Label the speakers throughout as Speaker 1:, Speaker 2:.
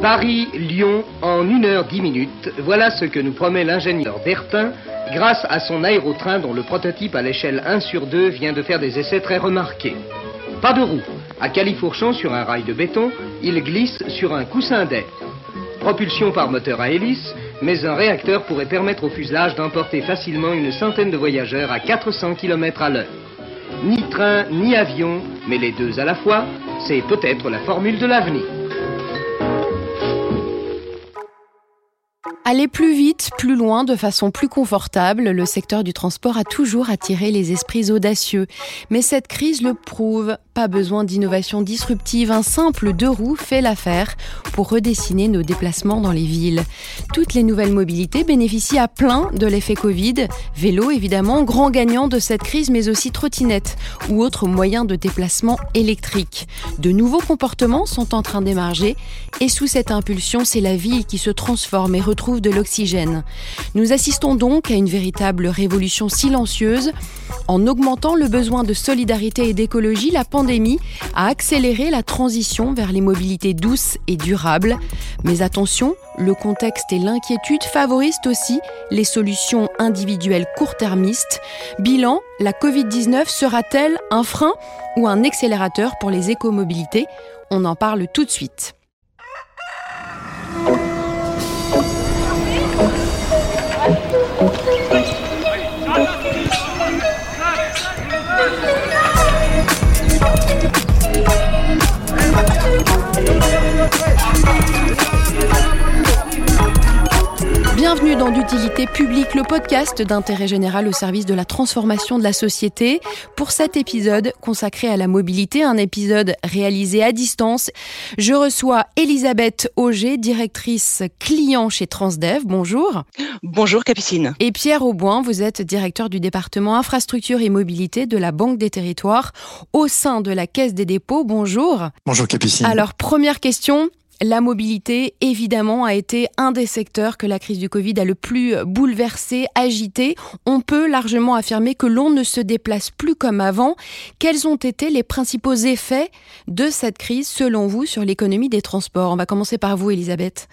Speaker 1: Paris-Lyon en 1 heure 10 minutes, voilà ce que nous promet l'ingénieur Bertin grâce à son aérotrain dont le prototype à l'échelle 1 sur 2 vient de faire des essais très remarqués. Pas de roue. À califourchon sur un rail de béton, il glisse sur un coussin d'air. Propulsion par moteur à hélice, mais un réacteur pourrait permettre au fuselage d'emporter facilement une centaine de voyageurs à 400 km à l'heure. Ni train, ni avion, mais les deux à la fois, c'est peut-être la formule de l'avenir.
Speaker 2: Aller plus vite, plus loin, de façon plus confortable, le secteur du transport a toujours attiré les esprits audacieux. Mais cette crise le prouve. Pas besoin d'innovation disruptive, un simple deux roues fait l'affaire pour redessiner nos déplacements dans les villes. Toutes les nouvelles mobilités bénéficient à plein de l'effet Covid. Vélo, évidemment, grand gagnant de cette crise, mais aussi trottinette ou autres moyens de déplacement électriques. De nouveaux comportements sont en train d'émerger et sous cette impulsion, c'est la ville qui se transforme et retrouve de l'oxygène. Nous assistons donc à une véritable révolution silencieuse. En augmentant le besoin de solidarité et d'écologie, la pandémie a accéléré la transition vers les mobilités douces et durables. Mais attention, le contexte et l'inquiétude favorisent aussi les solutions individuelles court-termistes. Bilan, la Covid-19 sera-t-elle un frein ou un accélérateur pour les écomobilités? On en parle tout de suite. Dans d'utilité publique, le podcast d'intérêt général au service de la transformation de la société. Pour cet épisode consacré à la mobilité, un épisode réalisé à distance, je reçois Elisabeth Auger, directrice client chez Transdev. Bonjour.
Speaker 3: Bonjour Capucine.
Speaker 2: Et Pierre Auboin, vous êtes directeur du département infrastructure et mobilité de la Banque des territoires au sein de la Caisse des dépôts. Bonjour.
Speaker 4: Bonjour Capucine.
Speaker 2: Alors première question, la mobilité, évidemment, a été un des secteurs que la crise du Covid a le plus bouleversé, agité. On peut largement affirmer que l'on ne se déplace plus comme avant. Quels ont été les principaux effets de cette crise, selon vous, sur l'économie des transports? On va commencer par vous, Elisabeth.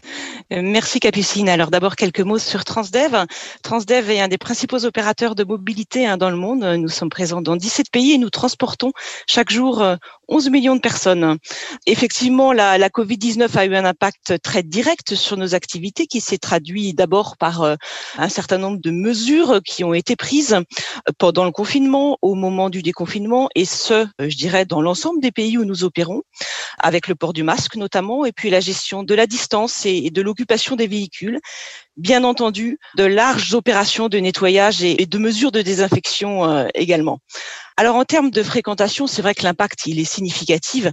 Speaker 3: Euh, merci, Capucine. Alors d'abord, quelques mots sur Transdev. Transdev est un des principaux opérateurs de mobilité hein, dans le monde. Nous sommes présents dans 17 pays et nous transportons chaque jour 11 euh, millions de personnes. Effectivement, la, la Covid-19 a eu un impact très direct sur nos activités qui s'est traduit d'abord par euh, un certain nombre de mesures qui ont été prises euh, pendant le confinement, au moment du déconfinement, et ce, euh, je dirais, dans l'ensemble des pays où nous opérons, avec le port du masque notamment, et puis la gestion de la distance et de l'occupation des véhicules bien entendu de larges opérations de nettoyage et de mesures de désinfection également. Alors en termes de fréquentation, c'est vrai que l'impact il est significatif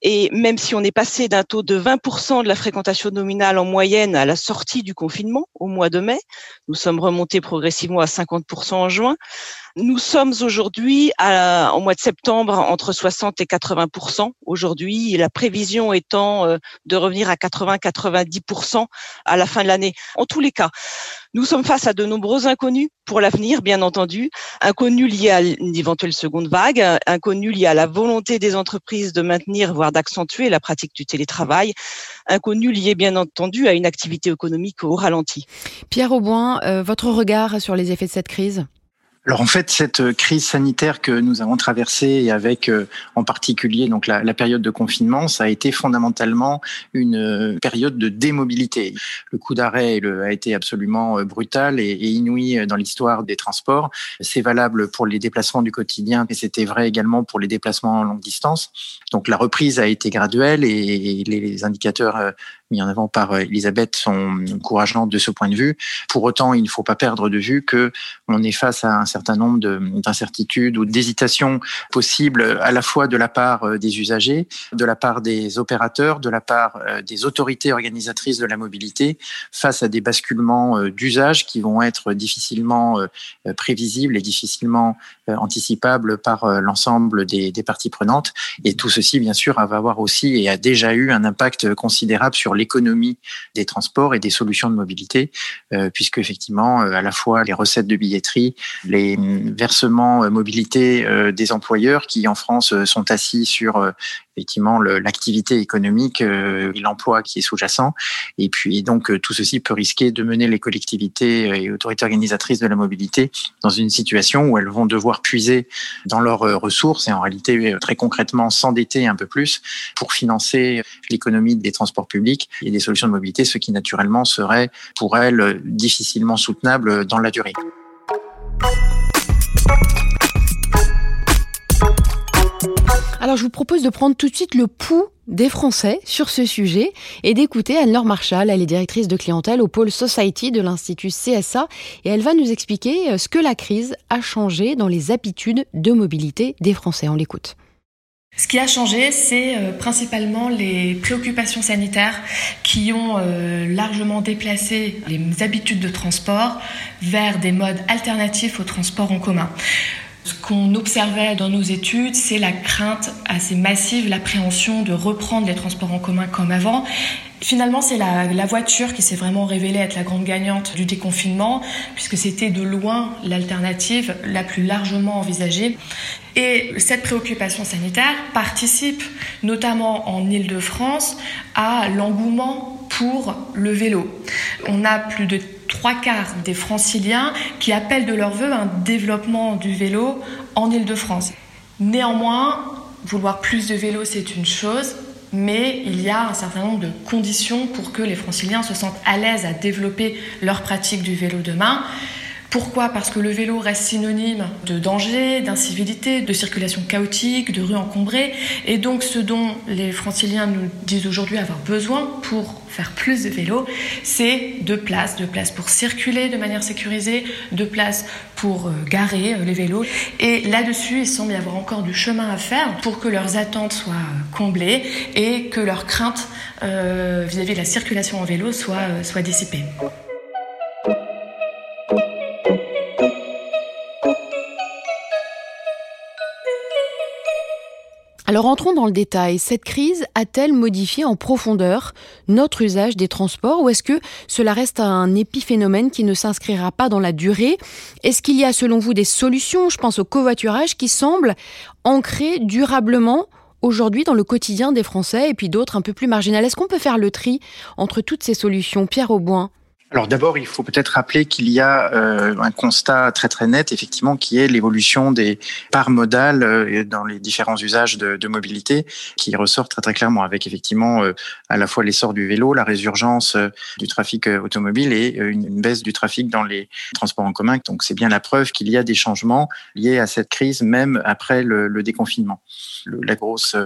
Speaker 3: et même si on est passé d'un taux de 20% de la fréquentation nominale en moyenne à la sortie du confinement au mois de mai, nous sommes remontés progressivement à 50% en juin. Nous sommes aujourd'hui en mois de septembre entre 60 et 80% aujourd'hui, la prévision étant euh, de revenir à 80-90% à la fin de l'année. En tous les cas, nous sommes face à de nombreux inconnus pour l'avenir, bien entendu. Inconnus liés à une éventuelle seconde vague, inconnus liés à la volonté des entreprises de maintenir, voire d'accentuer la pratique du télétravail, inconnus liés, bien entendu, à une activité économique au ralenti.
Speaker 2: Pierre Auboin, euh, votre regard sur les effets de cette crise?
Speaker 4: Alors en fait, cette crise sanitaire que nous avons traversée, et avec euh, en particulier donc la, la, période de confinement, ça a été fondamentalement une euh, période de démobilité. Le coup d'arrêt a été absolument euh, brutal et inouï dans l'histoire des transports. C'est valable pour les déplacements du quotidien, mais c'était vrai également pour les déplacements en longue distance. Donc la reprise a été graduelle et les indicateurs mis en avant par Elisabeth sont encourageants de ce point de vue. Pour autant, il ne faut pas perdre de vue que on est face à un certain nombre d'incertitudes ou d'hésitations possibles à la fois de la part euh, des usagers, de la part des opérateurs, de la part euh, des autorités organisatrices de la mobilité face à des basculements euh, d'usage qui vont être difficilement prévisibles et difficilement anticipables par l'ensemble des, des parties prenantes. Et tout ceci, bien sûr, va avoir aussi et a déjà eu un impact considérable sur l'économie des transports et des solutions de mobilité, puisque effectivement, à la fois les recettes de billetterie, les les versements mobilité des employeurs qui en France sont assis sur effectivement l'activité économique et l'emploi qui est sous-jacent. Et puis donc tout ceci peut risquer de mener les collectivités et autorités organisatrices de la mobilité dans une situation où elles vont devoir puiser dans leurs ressources et en réalité très concrètement s'endetter un peu plus pour financer l'économie des transports publics et des solutions de mobilité, ce qui naturellement serait pour elles difficilement soutenable dans la durée.
Speaker 2: Alors je vous propose de prendre tout de suite le pouls des Français sur ce sujet et d'écouter Anne-Laure Marchal. Elle est directrice de clientèle au pôle Society de l'Institut CSA et elle va nous expliquer ce que la crise a changé dans les habitudes de mobilité des Français. On l'écoute.
Speaker 5: Ce qui a changé, c'est euh, principalement les préoccupations sanitaires qui ont euh, largement déplacé les habitudes de transport vers des modes alternatifs au transport en commun. Ce qu'on observait dans nos études, c'est la crainte assez massive, l'appréhension de reprendre les transports en commun comme avant. Finalement, c'est la, la, voiture qui s'est vraiment révélée être la grande gagnante du déconfinement, puisque c'était de loin l'alternative la plus largement envisagée. Et cette préoccupation sanitaire participe, notamment en Île-de-France, à l'engouement pour le vélo. On a plus de trois quarts des franciliens qui appellent de leur vœu un développement du vélo en Île-de-France. Néanmoins, vouloir plus de vélo, c'est une chose, mais il y a un certain nombre de conditions pour que les franciliens se sentent à l'aise à développer leur pratique du vélo demain. Pourquoi? Parce que le vélo reste synonyme de danger, d'incivilité, de circulation chaotique, de rues encombrées. Et donc ce dont les franciliens nous disent aujourd'hui avoir besoin pour faire plus de vélo, c'est de place, de place pour circuler de manière sécurisée, de place pour euh, garer euh, les vélos. Et là-dessus, il semble y avoir encore du chemin à faire pour que leurs attentes soient euh, comblées et que leurs craintes vis-à-vis de la circulation en vélo soient, soient dissipées.
Speaker 2: Alors entrons dans le détail. Cette crise a-t-elle modifié en profondeur notre usage des transports ou est-ce que cela reste un épiphénomène qui ne s'inscrira pas dans la durée? Est-ce qu'il y a selon vous des solutions, je pense au covoiturage, qui semblent ancrer durablement aujourd'hui dans le quotidien des Français et puis d'autres un peu plus marginales? Est-ce qu'on peut faire le tri entre toutes ces solutions? Pierre Auboin
Speaker 4: alors d'abord, il faut peut-être rappeler qu'il y a euh, un constat très très net, effectivement, qui est l'évolution des parts modales euh, dans les différents usages de, de, mobilité, qui ressort très très clairement, avec effectivement euh, à la fois l'essor du vélo, la résurgence du trafic automobile et une, une, baisse du trafic dans les transports en commun. Donc c'est bien la preuve qu'il y a des changements liés à cette crise, même après le, le déconfinement. Le, la grosse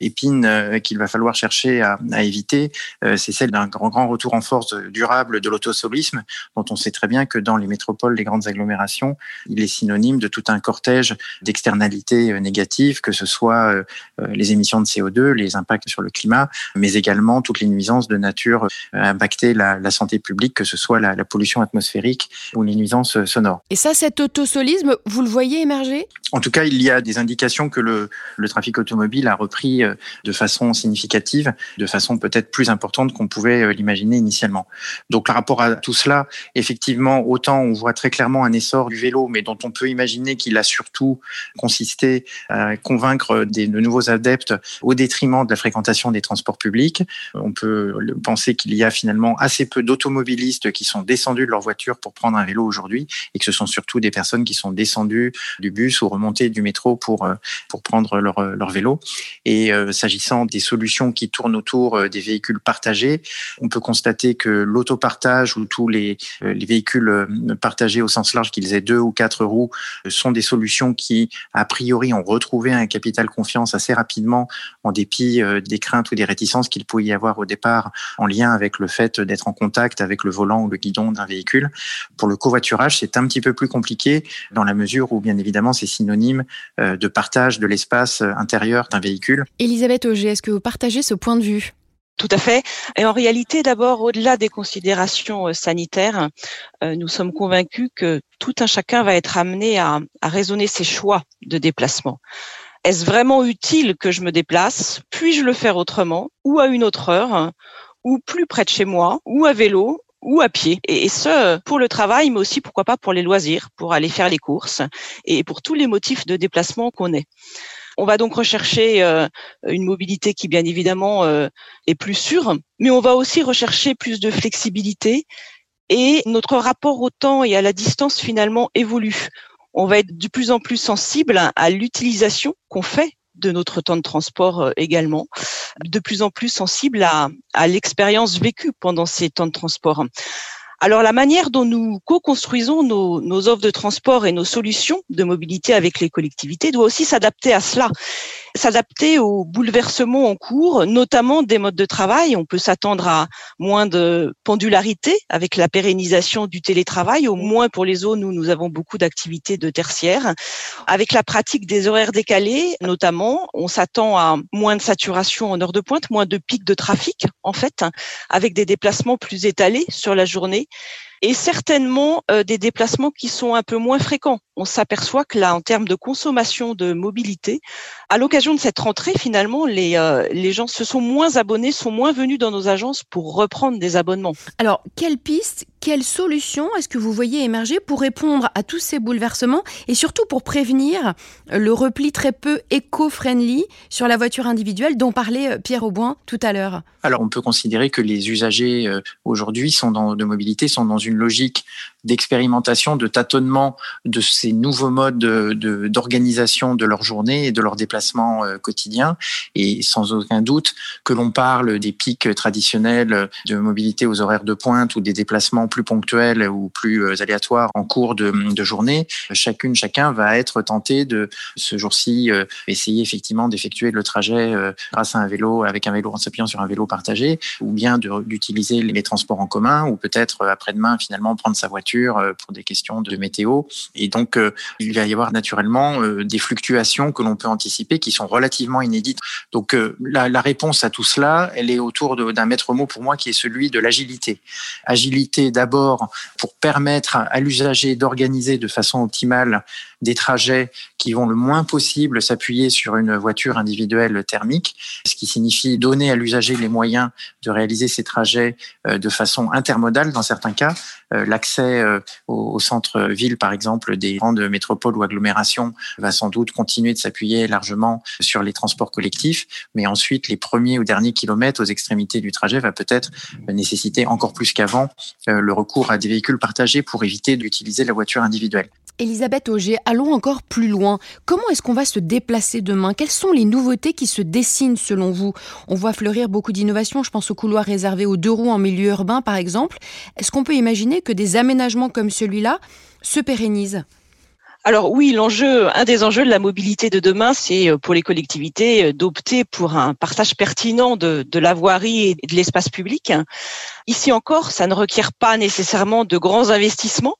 Speaker 4: épine qu'il va falloir chercher à, à éviter, c'est celle d'un grand grand retour en force durable de l'auto solisme dont on sait très bien que dans les métropoles, les grandes agglomérations, il est synonyme de tout un cortège d'externalités euh, négatives, que ce soit euh, euh, les émissions de CO2, les impacts sur le climat, mais également toutes les nuisances de nature à impacter la, la santé publique, que ce soit la, la, pollution atmosphérique ou les nuisances sonores.
Speaker 2: Et ça, cet autosolisme, vous le voyez émerger?
Speaker 4: En tout cas, il y a des indications que le, le trafic automobile a repris de façon significative, de façon peut-être plus importante qu'on pouvait l'imaginer initialement. Donc, par rapport à tout cela, effectivement, autant on voit très clairement un essor du vélo, mais dont on peut imaginer qu'il a surtout consisté à convaincre des, de nouveaux adeptes au détriment de la fréquentation des transports publics. On peut penser qu'il y a finalement assez peu d'automobilistes qui sont descendus de leur voiture pour prendre un vélo aujourd'hui et que ce sont surtout des personnes qui sont descendues du bus ou remontées du métro pour, euh, pour prendre leur, leur vélo. Et euh, s'agissant des solutions qui tournent autour euh, des véhicules partagés, on peut constater que l'autopartage où tous les, euh, les véhicules euh, partagés au sens large, qu'ils aient deux ou quatre roues, euh, sont des solutions qui, a priori, ont retrouvé un capital confiance assez rapidement, en dépit des craintes ou des réticences qu'il pouvait y avoir au départ en lien avec le fait d'être en contact avec le volant ou le guidon d'un véhicule. Pour le covoiturage, c'est un petit peu plus compliqué dans la mesure où, bien évidemment, c'est synonyme de partage de l'espace intérieur d'un véhicule.
Speaker 2: Elisabeth Auger, est-ce que vous partagez ce point de vue?
Speaker 3: Tout à fait. Et en réalité, d'abord, au-delà des considérations euh, sanitaires, euh, nous sommes convaincus que tout un chacun va être amené à, à raisonner ses choix de déplacement. Est-ce vraiment utile que je me déplace Puis-je le faire autrement ou à une autre heure ou plus près de chez moi ou à vélo ou à pied? Et ce, pour le travail, mais aussi pourquoi pas pour les loisirs, pour aller faire les courses et pour tous les motifs de déplacement qu'on ait. On va donc rechercher euh, une mobilité qui, bien évidemment, euh, est plus sûre, mais on va aussi rechercher plus de flexibilité et notre rapport au temps et à la distance finalement évolue. On va être de plus en plus sensible à l'utilisation qu'on fait de notre temps de transport euh, également, de plus en plus sensible à, à l'expérience vécue pendant ces temps de transport. Alors la manière dont nous co-construisons nos, nos, offres de transport et nos solutions de mobilité avec les collectivités doit aussi s'adapter à cela s'adapter aux bouleversements en cours, notamment des modes de travail. On peut s'attendre à moins de pendularité avec la pérennisation du télétravail, au moins pour les zones où nous avons beaucoup d'activités de tertiaire. Avec la pratique des horaires décalés, notamment, on s'attend à moins de saturation en heure de pointe, moins de pics de trafic, en fait, avec des déplacements plus étalés sur la journée et certainement euh, des déplacements qui sont un peu moins fréquents. On s'aperçoit que là, en termes de consommation de mobilité, à l'occasion de cette rentrée, finalement, les, euh, les gens se sont moins abonnés, sont moins venus dans nos agences pour reprendre des abonnements.
Speaker 2: Alors, quelle piste, quelle solution est-ce que vous voyez émerger pour répondre à tous ces bouleversements et surtout pour prévenir le repli très peu éco-friendly sur la voiture individuelle dont parlait euh, Pierre Auboin tout à l'heure?
Speaker 4: Alors, on peut considérer que les usagers aujourd'hui sont dans, de mobilité sont dans une logique d'expérimentation, de tâtonnement de ces nouveaux modes d'organisation de, leur journée et de leur déplacement euh, quotidien. Et sans aucun doute que l'on parle des pics traditionnels de mobilité aux horaires de pointe ou des déplacements plus ponctuels ou plus euh, aléatoires en cours de, journée, chacune, chacun va être tenté de ce jour-ci euh, essayer effectivement d'effectuer le trajet grâce à un vélo, avec un vélo en s'appuyant sur un vélo partagé, ou bien d'utiliser les transports en commun, ou peut-être après-demain finalement prendre sa voiture euh, pour des questions de météo. Et donc, euh, il va y avoir naturellement euh, des fluctuations que l'on peut anticiper qui sont relativement inédites. Donc, la, la réponse à tout cela, elle est autour d'un maître mot pour moi qui est celui de l'agilité. Agilité d'abord pour permettre à l'usager d'organiser de façon optimale des trajets qui vont le moins possible s'appuyer sur une voiture individuelle thermique, ce qui signifie donner à l'usager les moyens de réaliser ces trajets de façon intermodale dans certains cas. Euh, l'accès euh, au centre-ville, par exemple, des grandes métropoles ou agglomérations va sans doute continuer de s'appuyer largement sur les transports collectifs, mais ensuite les premiers ou derniers kilomètres aux extrémités du trajet va peut-être nécessiter encore plus qu'avant le recours à des véhicules partagés pour éviter d'utiliser la voiture individuelle.
Speaker 2: Elisabeth Auger, allons encore plus loin. Comment est-ce qu'on va se déplacer demain? Quelles sont les nouveautés qui se dessinent selon vous? On voit fleurir beaucoup d'innovations, je pense aux couloirs réservés aux deux roues en milieu urbain par exemple. Est-ce qu'on peut imaginer que des aménagements comme celui-là se pérennisent
Speaker 3: alors oui, un des enjeux de la mobilité de demain, c'est euh, pour les collectivités euh, d'opter pour un partage pertinent de, de la voirie et de l'espace public. Ici encore, ça ne requiert pas nécessairement de grands investissements.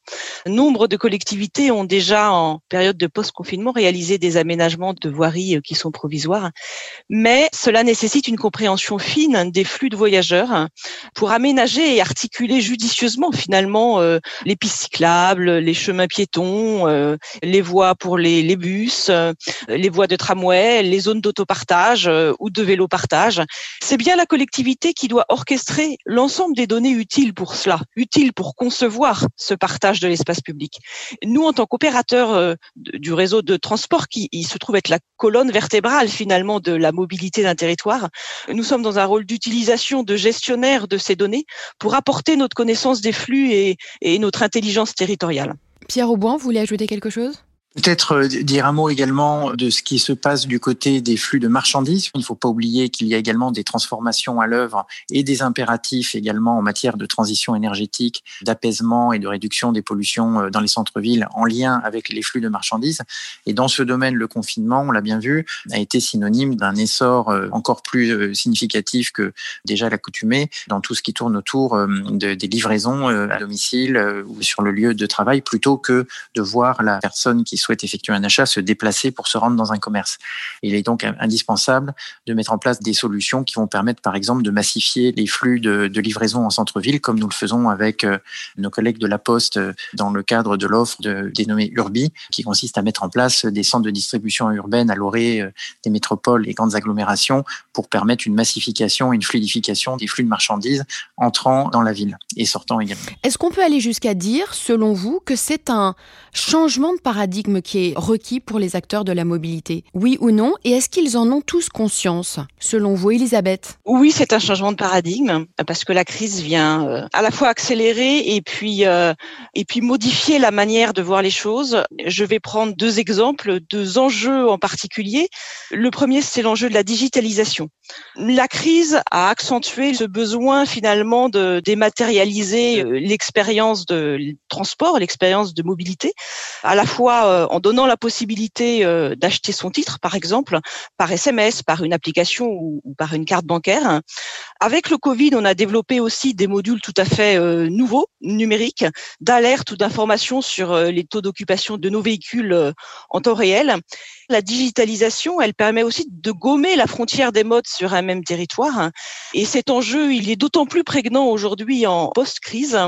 Speaker 3: Nombre de collectivités ont déjà, en période de post-confinement, réalisé des aménagements de voiries euh, qui sont provisoires. Mais cela nécessite une compréhension fine des flux de voyageurs pour aménager et articuler judicieusement finalement euh, les pistes cyclables, les chemins piétons, euh, les voies pour les, les bus, les voies de tramway, les zones d'autopartage ou de vélo-partage. C'est bien la collectivité qui doit orchestrer l'ensemble des données utiles pour cela, utiles pour concevoir ce partage de l'espace public. Nous, en tant qu'opérateurs euh, du réseau de transport, qui se trouve être la colonne vertébrale finalement de la mobilité d'un territoire, nous sommes dans un rôle d'utilisation, de gestionnaire de ces données pour apporter notre connaissance des flux et, et notre intelligence territoriale.
Speaker 2: Pierre Auboin, vous voulez ajouter quelque chose?
Speaker 4: Peut-être euh, dire un mot également de ce qui se passe du côté des flux de marchandises. Il ne faut pas oublier qu'il y a également des transformations à l'œuvre et des impératifs également en matière de transition énergétique, d'apaisement et de réduction des pollutions euh, dans les centres-villes en lien avec les flux de marchandises. Et dans ce domaine, le confinement, on l'a bien vu, a été synonyme d'un essor euh, encore plus significatif que déjà l'accoutumé dans tout ce qui tourne autour de, des livraisons à domicile ou sur le lieu de travail plutôt que de voir la personne qui soit souhaitent effectuer un achat se déplacer pour se rendre dans un commerce. Il est donc indispensable de mettre en place des solutions qui vont permettre, par exemple, de massifier les flux de, de livraison en centre-ville, comme nous le faisons avec euh, nos collègues de la Poste euh, dans le cadre de l'offre dénommée Urbi, qui consiste à mettre en place des centres de distribution urbaine à l'orée euh, des métropoles et grandes agglomérations pour permettre une massification, une fluidification des flux de marchandises entrant dans la ville et sortant également.
Speaker 2: Est-ce qu'on peut aller jusqu'à dire, selon vous, que c'est un changement de paradigme qui est requis pour les acteurs de la mobilité Oui ou non Et est-ce qu'ils en ont tous conscience, selon vous, Elisabeth?
Speaker 3: Oui, c'est un changement de paradigme parce que la crise vient euh, à la fois accélérer et puis euh, et puis modifier la manière de voir les choses. Je vais prendre deux exemples, deux enjeux en particulier. Le premier, c'est l'enjeu de la digitalisation. La crise a accentué ce besoin finalement de dématérialiser euh, l'expérience de transport, l'expérience de mobilité, à la fois en donnant la possibilité euh, d'acheter son titre, par exemple, par SMS, par une application ou, par une carte bancaire. Avec le Covid, on a développé aussi des modules tout à fait nouveaux, numériques, d'alerte ou d'information sur les taux d'occupation de nos véhicules en temps réel. La digitalisation, elle permet aussi de gommer la frontière des modes sur un même territoire. Et cet enjeu, il est d'autant plus prégnant aujourd'hui en post-crise.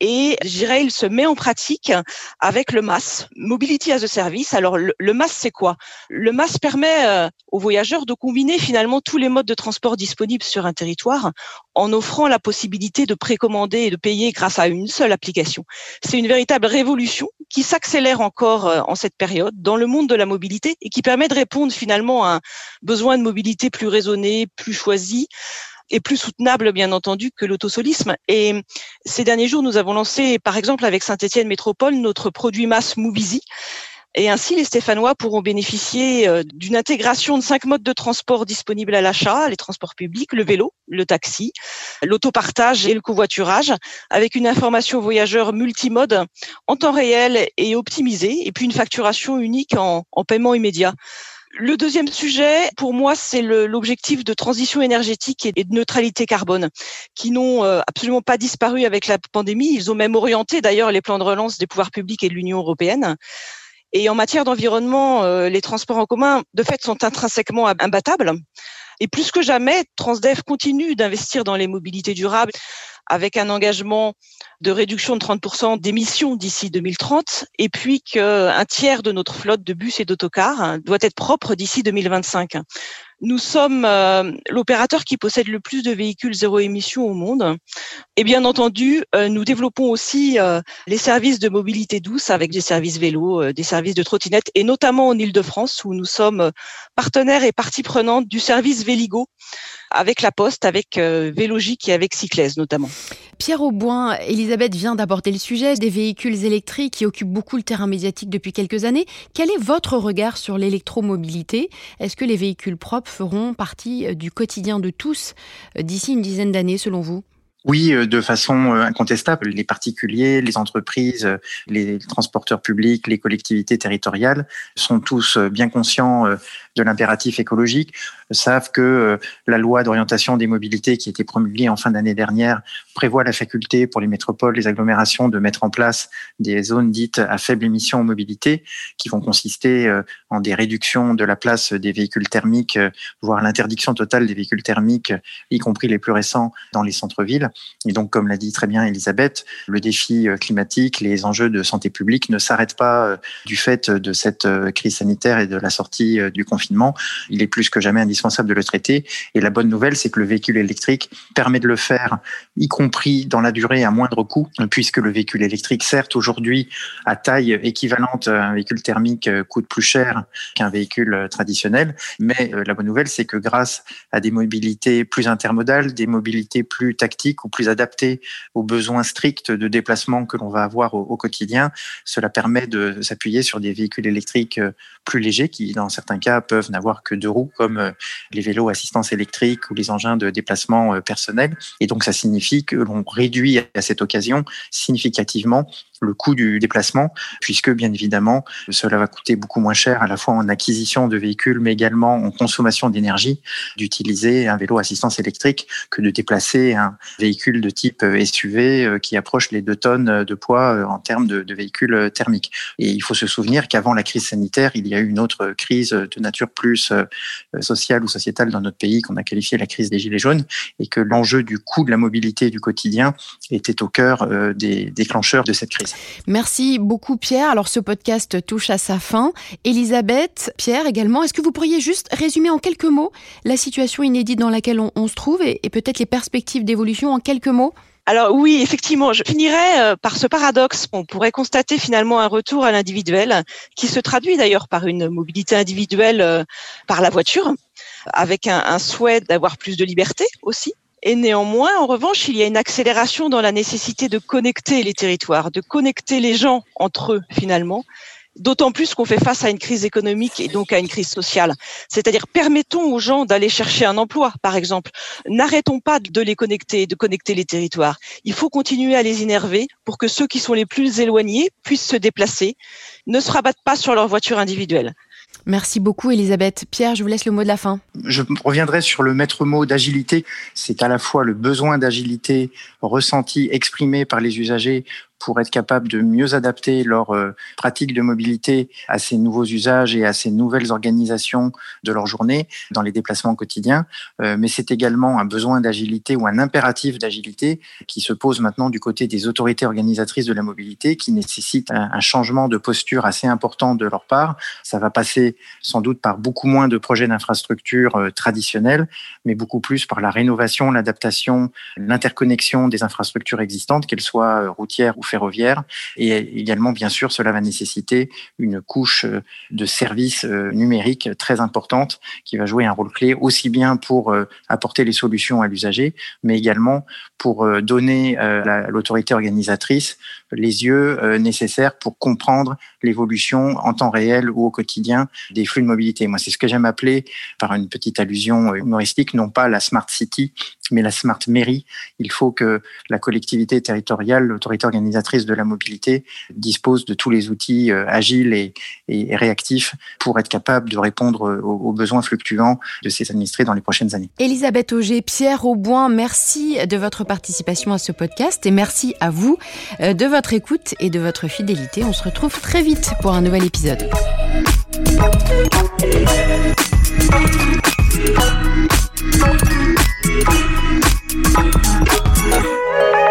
Speaker 3: Et je dirais, il se met en pratique avec le MAS, Mobility as a Service. Alors, le, MAS, c'est quoi? Le MAS permet euh, aux voyageurs de combiner finalement tous les modes de transport disponibles sur un territoire en offrant la possibilité de précommander et de payer grâce à une seule application. C'est une véritable révolution qui s'accélère encore euh, en cette période dans le monde de la mobilité et qui permet de répondre finalement à un besoin de mobilité plus raisonné, plus choisi et plus soutenable, bien entendu, que l'autosolisme. Et ces derniers jours, nous avons lancé, par exemple, avec Saint-Étienne Métropole, notre produit masse Movizy, et ainsi, les Stéphanois pourront bénéficier euh, d'une intégration de cinq modes de transport disponibles à l'achat, les transports publics, le vélo, le taxi, l'autopartage et le covoiturage, avec une information voyageur multimode en temps réel et optimisée, et puis une facturation unique en, en paiement immédiat. Le deuxième sujet, pour moi, c'est l'objectif de transition énergétique et de neutralité carbone, qui n'ont euh, absolument pas disparu avec la pandémie. Ils ont même orienté d'ailleurs les plans de relance des pouvoirs publics et de l'Union européenne. Et en matière d'environnement, euh, les transports en commun, de fait, sont intrinsèquement imbattables. Et plus que jamais, Transdev continue d'investir dans les mobilités durables avec un engagement de réduction de 30% d'émissions d'ici 2030, et puis qu'un tiers de notre flotte de bus et d'autocars hein, doit être propre d'ici 2025. Nous sommes euh, l'opérateur qui possède le plus de véhicules zéro émission au monde. Et bien entendu, euh, nous développons aussi euh, les services de mobilité douce avec des services vélos, des services de trottinettes, et notamment en Ile-de-France où nous sommes partenaires et partie prenante du service Véligo avec la Poste, avec Vélogique et avec Cyclès notamment.
Speaker 2: Pierre Auboin, Elisabeth vient d'aborder le sujet des véhicules électriques qui occupent beaucoup le terrain médiatique depuis quelques années. Quel est votre regard sur l'électromobilité? Est-ce que les véhicules propres feront partie euh, du quotidien de tous euh, d'ici une dizaine d'années selon vous?
Speaker 4: Oui, euh, de façon incontestable. Les particuliers, les entreprises, les transporteurs publics, les collectivités territoriales sont tous bien conscients de l'impératif écologique savent que euh, la loi d'orientation des mobilités qui a été promulguée en fin d'année dernière prévoit la faculté pour les métropoles, les agglomérations de mettre en place des zones dites à faible émission en mobilité qui vont consister euh, en des réductions de la place des véhicules thermiques, euh, voire l'interdiction totale des véhicules thermiques, y compris les plus récents dans les centres-villes. Et donc, comme l'a dit très bien Elisabeth, le défi climatique, les enjeux de santé publique ne s'arrêtent pas du fait de cette crise sanitaire et de la sortie du confinement. Il est plus que jamais indispensable de le traiter. Et la bonne nouvelle, c'est que le véhicule électrique permet de le faire, y compris dans la durée à moindre coût, puisque le véhicule électrique, certes, aujourd'hui, à taille équivalente à un véhicule thermique, euh, coûte plus cher qu'un véhicule euh, traditionnel. Mais euh, la bonne nouvelle, c'est que grâce à des mobilités plus intermodales, des mobilités plus tactiques ou plus adaptées aux besoins stricts de déplacement que l'on va avoir au, au quotidien, cela permet de s'appuyer sur des véhicules électriques plus légers qui, dans certains cas, peuvent n'avoir que deux roues, comme les vélos assistance électrique ou les engins de déplacement euh, personnel. Et donc, ça signifie que l'on réduit à cette occasion significativement le coût du déplacement, puisque bien évidemment, cela va coûter beaucoup moins cher à la fois en acquisition de véhicules, mais également en consommation d'énergie, d'utiliser un vélo assistance électrique que de déplacer un véhicule de type SUV euh, qui approche les 2 tonnes de poids euh, en termes de, de véhicules thermiques. Et il faut se souvenir qu'avant la crise sanitaire, il y a eu une autre crise de nature plus euh, sociale ou sociétale dans notre pays qu'on a qualifiée la crise des gilets jaunes, et que l'enjeu du coût de la mobilité du quotidien était au cœur des déclencheurs de cette crise.
Speaker 2: Merci beaucoup Pierre. Alors ce podcast touche à sa fin. Elisabeth, Pierre également, est-ce que vous pourriez juste résumer en quelques mots la situation inédite dans laquelle on, se trouve et, peut-être les perspectives d'évolution en quelques mots?
Speaker 3: Alors oui, effectivement, je finirai euh, par ce paradoxe. On pourrait constater finalement un retour à l'individuel qui se traduit d'ailleurs par une mobilité individuelle euh, par la voiture, avec un souhait d'avoir plus de liberté aussi. Et néanmoins, en revanche, il y a une accélération dans la nécessité de connecter les territoires, de connecter les gens entre eux finalement. D'autant plus qu'on fait face à une crise économique et donc à une crise sociale. C'est-à-dire, permettons aux gens d'aller chercher un emploi, par exemple. N'arrêtons pas de les connecter, de connecter les territoires. Il faut continuer à les innerver pour que ceux qui sont les plus éloignés puissent se déplacer, ne se rabattent pas sur leur voiture individuelle.
Speaker 2: Merci beaucoup Elisabeth. Pierre, je vous laisse le mot de la fin.
Speaker 4: Je reviendrai sur le maître mot d'agilité. C'est à la fois le besoin d'agilité ressenti, exprimé par les usagers pour être capable de mieux adapter leur euh, pratique de mobilité à ces nouveaux usages et à ces nouvelles organisations de leur journée dans les déplacements quotidiens. Euh, mais c'est également un besoin d'agilité ou un impératif d'agilité qui se pose maintenant du côté des autorités organisatrices de la mobilité qui nécessite un changement de posture assez important de leur part. Ça va passer sans doute par beaucoup moins de projets d'infrastructures euh, traditionnels, mais beaucoup plus par la rénovation, l'adaptation, l'interconnexion des infrastructures existantes, qu'elles soient routières ou ferroviaire. Et également, bien sûr, cela va nécessiter une couche euh, de services euh, numériques très importante qui va jouer un rôle clé aussi bien pour euh, apporter les solutions à l'usager, mais également pour donner à l'autorité organisatrice les yeux nécessaires pour comprendre l'évolution en temps réel ou au quotidien des flux de mobilité. Moi, c'est ce que j'aime appeler, par une petite allusion humoristique, non pas la smart city, mais la smart mairie. Il faut que la collectivité territoriale, l'autorité organisatrice de la mobilité, dispose de tous les outils euh, agiles et, réactifs pour être capable de répondre aux, besoins fluctuants de ses administrés dans les prochaines années.
Speaker 2: Elisabeth Auger, Pierre Auboin, merci de votre participation à ce podcast et merci à vous euh, de votre écoute et de votre fidélité. On se retrouve très vite pour un nouvel épisode. Thank you.